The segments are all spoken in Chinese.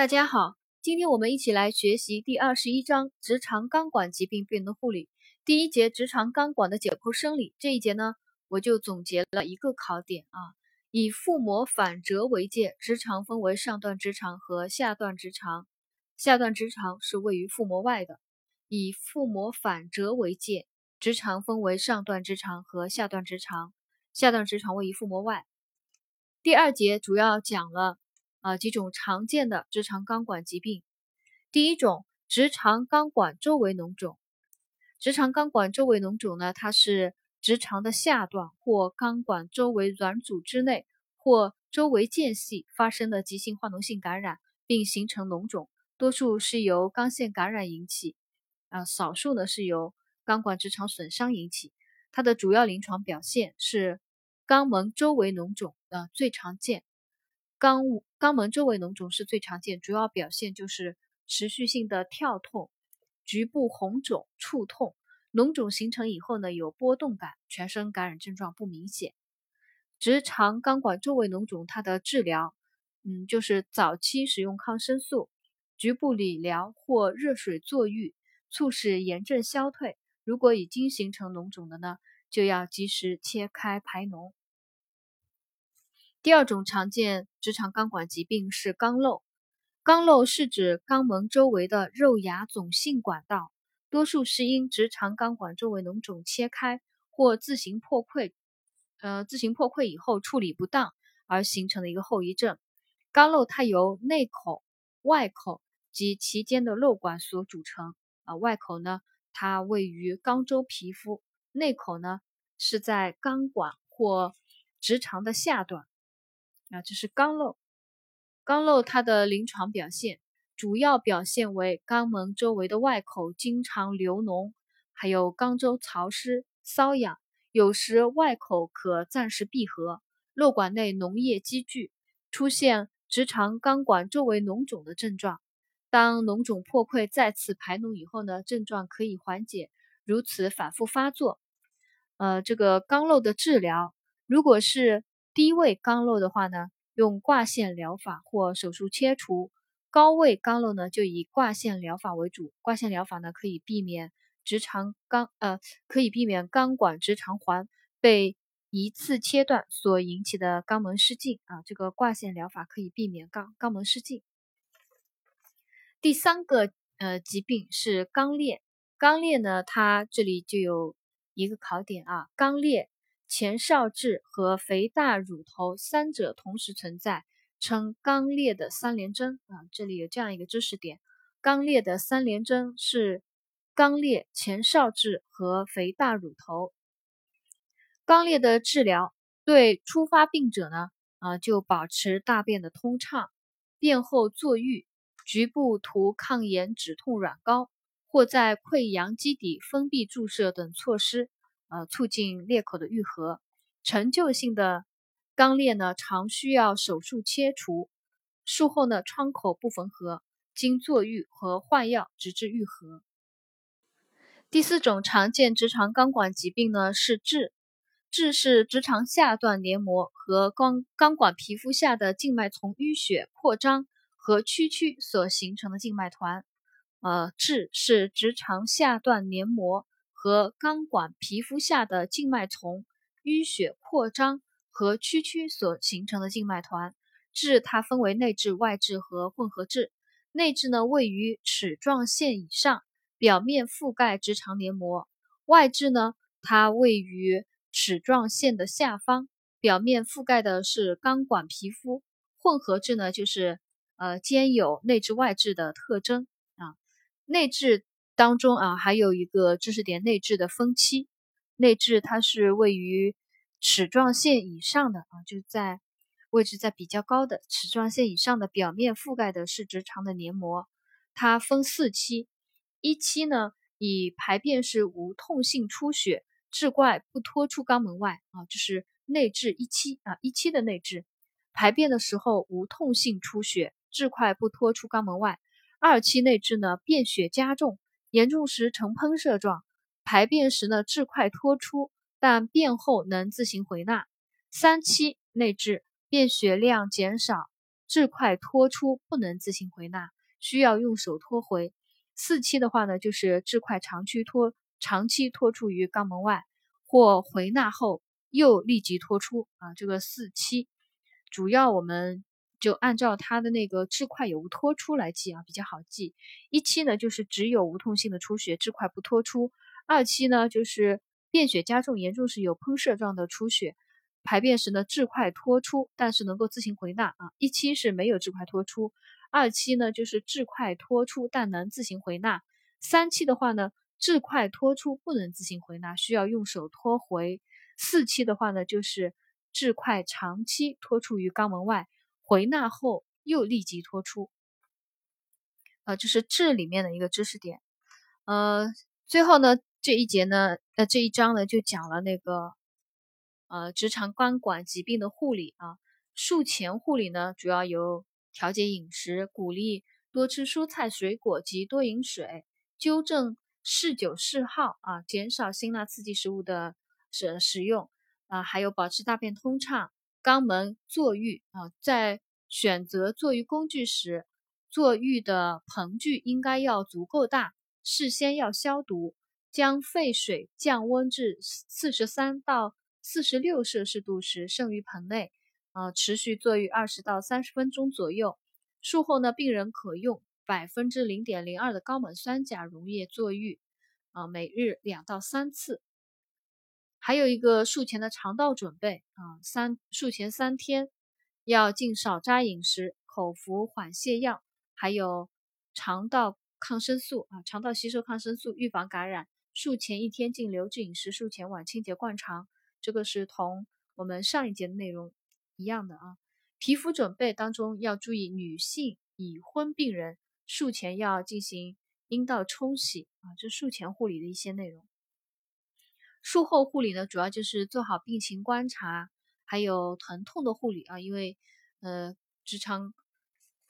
大家好，今天我们一起来学习第二十一章直肠钢管疾病病人护理第一节直肠钢管的解剖生理。这一节呢，我就总结了一个考点啊，以腹膜反折为界，直肠分为上段直肠和下段直肠，下段直肠是位于腹膜外的。以腹膜反折为界，直肠分为上段直肠和下段直肠，下段直肠位于腹膜外。第二节主要讲了。啊，几种常见的直肠钢管疾病。第一种，直肠钢管周围脓肿。直肠钢管周围脓肿呢，它是直肠的下段或钢管周围软组织内或周围间隙发生的急性化脓性感染，并形成脓肿，多数是由肛腺感染引起，啊，少数呢是由钢管直肠损伤引起。它的主要临床表现是肛门周围脓肿，啊，最常见。肛肛门周围脓肿是最常见，主要表现就是持续性的跳痛、局部红肿、触痛。脓肿形成以后呢，有波动感，全身感染症状不明显。直肠肛管周围脓肿，它的治疗，嗯，就是早期使用抗生素、局部理疗或热水坐浴，促使炎症消退。如果已经形成脓肿的呢，就要及时切开排脓。第二种常见直肠钢管疾病是肛瘘。肛瘘是指肛门周围的肉芽肿性管道，多数是因直肠钢管周围脓肿切开或自行破溃，呃，自行破溃以后处理不当而形成的一个后遗症。肛瘘它由内口、外口及其间的瘘管所组成。啊，外口呢，它位于肛周皮肤；内口呢，是在肛管或直肠的下段。啊，这是肛瘘。肛瘘它的临床表现主要表现为肛门周围的外口经常流脓，还有肛周潮湿、瘙痒，有时外口可暂时闭合，瘘管内脓液积聚，出现直肠肛管周围脓肿的症状。当脓肿破溃再次排脓以后呢，症状可以缓解。如此反复发作，呃，这个肛瘘的治疗，如果是低位肛瘘的话呢，用挂线疗法或手术切除；高位肛瘘呢，就以挂线疗法为主。挂线疗法呢，可以避免直肠肛呃，可以避免肛管直肠环被一次切断所引起的肛门失禁啊。这个挂线疗法可以避免肛肛门失禁。第三个呃疾病是肛裂，肛裂呢，它这里就有一个考点啊，肛裂。前哨痔和肥大乳头三者同时存在，称肛裂的三联征啊。这里有这样一个知识点：肛裂的三联征是肛裂、前哨痔和肥大乳头。肛裂的治疗对初发病者呢，啊，就保持大便的通畅，便后坐浴，局部涂抗炎止痛软膏，或在溃疡基底封闭注射等措施。呃，促进裂口的愈合。陈旧性的肛裂呢，常需要手术切除，术后呢，创口不缝合，经坐浴和换药直至愈合。第四种常见直肠肛管疾病呢是痔，痔是直肠下段黏膜和肛肛管皮肤下的静脉丛淤血扩张和区曲所形成的静脉团。呃，痔是直肠下段黏膜。和钢管皮肤下的静脉丛淤血扩张和区曲所形成的静脉团，痔它分为内痔、外痔和混合痔。内痔呢位于齿状线以上，表面覆盖直肠黏膜；外痔呢，它位于齿状线的下方，表面覆盖的是钢管皮肤。混合痔呢，就是呃兼有内痔外痔的特征啊，内痔。当中啊，还有一个知识点，内痔的分期。内痔它是位于齿状线以上的啊，就在位置在比较高的齿状线以上的表面覆盖的是直肠的黏膜。它分四期，一期呢以排便时无痛性出血，痔怪不脱出肛门外啊，就是内痔一期啊，一期的内痔，排便的时候无痛性出血，痔块不脱出肛门外。二期内痔呢，便血加重。严重时呈喷射状，排便时呢质块脱出，但便后能自行回纳。三期内痔，便血量减少，质块脱出，不能自行回纳，需要用手托回。四期的话呢，就是质块长期脱长期脱出于肛门外，或回纳后又立即脱出啊。这个四期主要我们就按照它的那个质块有无脱出来记啊，比较好记。一期呢就是只有无痛性的出血，质块不脱出；二期呢就是便血加重，严重时有喷射状的出血，排便时呢质块脱出，但是能够自行回纳啊。一期是没有质块脱出。二期呢，就是质块脱出，但能自行回纳；三期的话呢，质块脱出不能自行回纳，需要用手托回；四期的话呢，就是质块长期脱出于肛门外，回纳后又立即脱出。呃，这是这里面的一个知识点。呃，最后呢，这一节呢，呃，这一章呢，就讲了那个呃直肠肛管疾病的护理啊。术前护理呢，主要有。调节饮食，鼓励多吃蔬菜水果及多饮水，纠正嗜酒嗜好啊，减少辛辣刺激食物的使使用啊，还有保持大便通畅。肛门坐浴啊，在选择坐浴工具时，坐浴的盆具应该要足够大，事先要消毒，将沸水降温至四十三到四十六摄氏度时，盛于盆内。啊，持续坐浴二十到三十分钟左右。术后呢，病人可用百分之零点零二的高锰酸钾溶液坐浴，啊，每日两到三次。还有一个术前的肠道准备啊，三术前三天要禁少渣饮食，口服缓泻药，还有肠道抗生素啊，肠道吸收抗生素，预防感染。术前一天禁流质饮食，术前晚清洁灌肠。这个是同我们上一节的内容。一样的啊，皮肤准备当中要注意，女性已婚病人术前要进行阴道冲洗啊，这术前护理的一些内容。术后护理呢，主要就是做好病情观察，还有疼痛的护理啊，因为呃直肠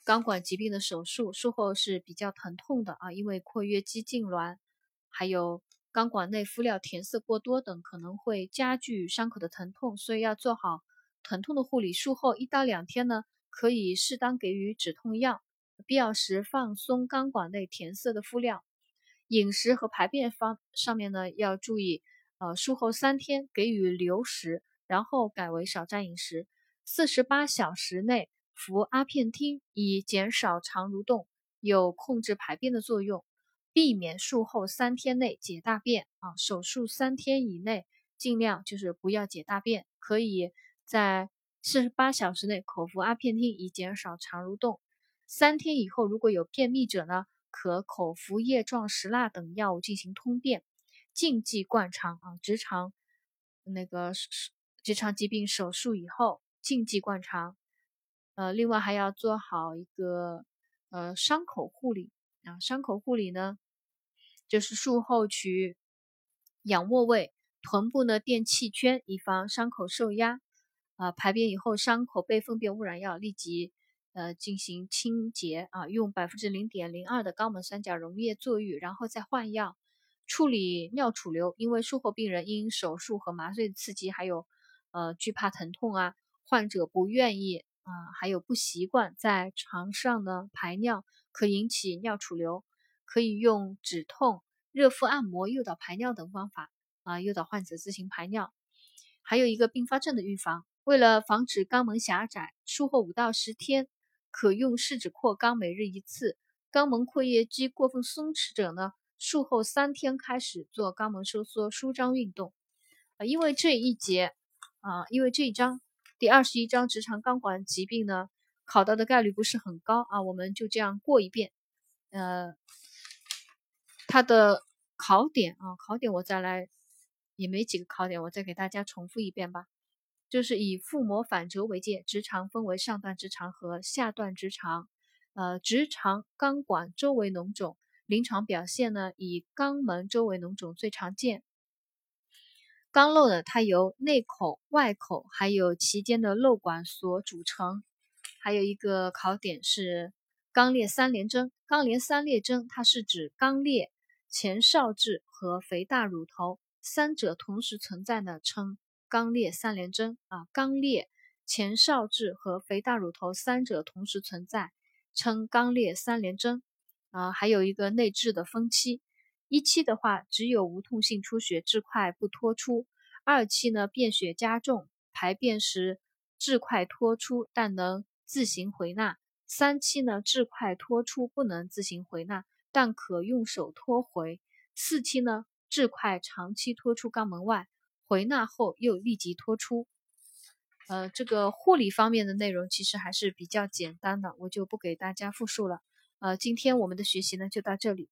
肛管疾病的手术术后是比较疼痛的啊，因为括约肌痉挛，还有肛管内敷料填色过多等，可能会加剧伤口的疼痛，所以要做好。疼痛的护理，术后一到两天呢，可以适当给予止痛药，必要时放松肛管内填色的敷料。饮食和排便方上面呢，要注意，呃，术后三天给予流食，然后改为少渣饮食。四十八小时内服阿片汀，以减少肠蠕动，有控制排便的作用，避免术后三天内解大便啊。手术三天以内，尽量就是不要解大便，可以。在四十八小时内口服阿片汀以减少肠蠕动。三天以后如果有便秘者呢，可口服叶状石蜡等药物进行通便。禁忌灌肠啊，直肠那个直肠疾病手术以后禁忌灌肠。呃，另外还要做好一个呃伤口护理啊，伤口护理呢，就是术后取仰卧位，臀部呢垫气圈，以防伤口受压。啊，排便以后伤口被粪便污染要，立即呃进行清洁啊，用百分之零点零二的高锰酸钾溶液坐浴，然后再换药。处理尿储留，因为术后病人因手术和麻醉刺激，还有呃惧怕疼痛啊，患者不愿意啊，还有不习惯在床上呢排尿，可引起尿储留，可以用止痛、热敷按摩、诱导排尿等方法啊，诱导患者自行排尿。还有一个并发症的预防。为了防止肛门狭窄，术后五到十天可用试纸扩肛，每日一次。肛门括约肌过分松弛者呢，术后三天开始做肛门收缩舒张运动。啊，因为这一节啊，因为这一章第二十一章直肠肛管疾病呢，考到的概率不是很高啊，我们就这样过一遍。呃，它的考点啊，考点我再来，也没几个考点，我再给大家重复一遍吧。就是以腹膜反折为界，直肠分为上段直肠和下段直肠。呃，直肠肛管周围脓肿，临床表现呢，以肛门周围脓肿最常见。肛瘘呢，它由内口、外口还有其间的瘘管所组成。还有一个考点是肛裂三联征。肛裂三联征，它是指肛裂、前哨质和肥大乳头三者同时存在呢，称。肛裂三联征啊，肛裂前哨质和肥大乳头三者同时存在，称肛裂三联征。啊，还有一个内痔的分期，一期的话只有无痛性出血，痔块不脱出；二期呢便血加重，排便时痔块脱出，但能自行回纳；三期呢痔块脱出不能自行回纳，但可用手拖回；四期呢痔块长期脱出肛门外，回纳后又立即脱出。呃，这个护理方面的内容其实还是比较简单的，我就不给大家复述了。呃，今天我们的学习呢就到这里。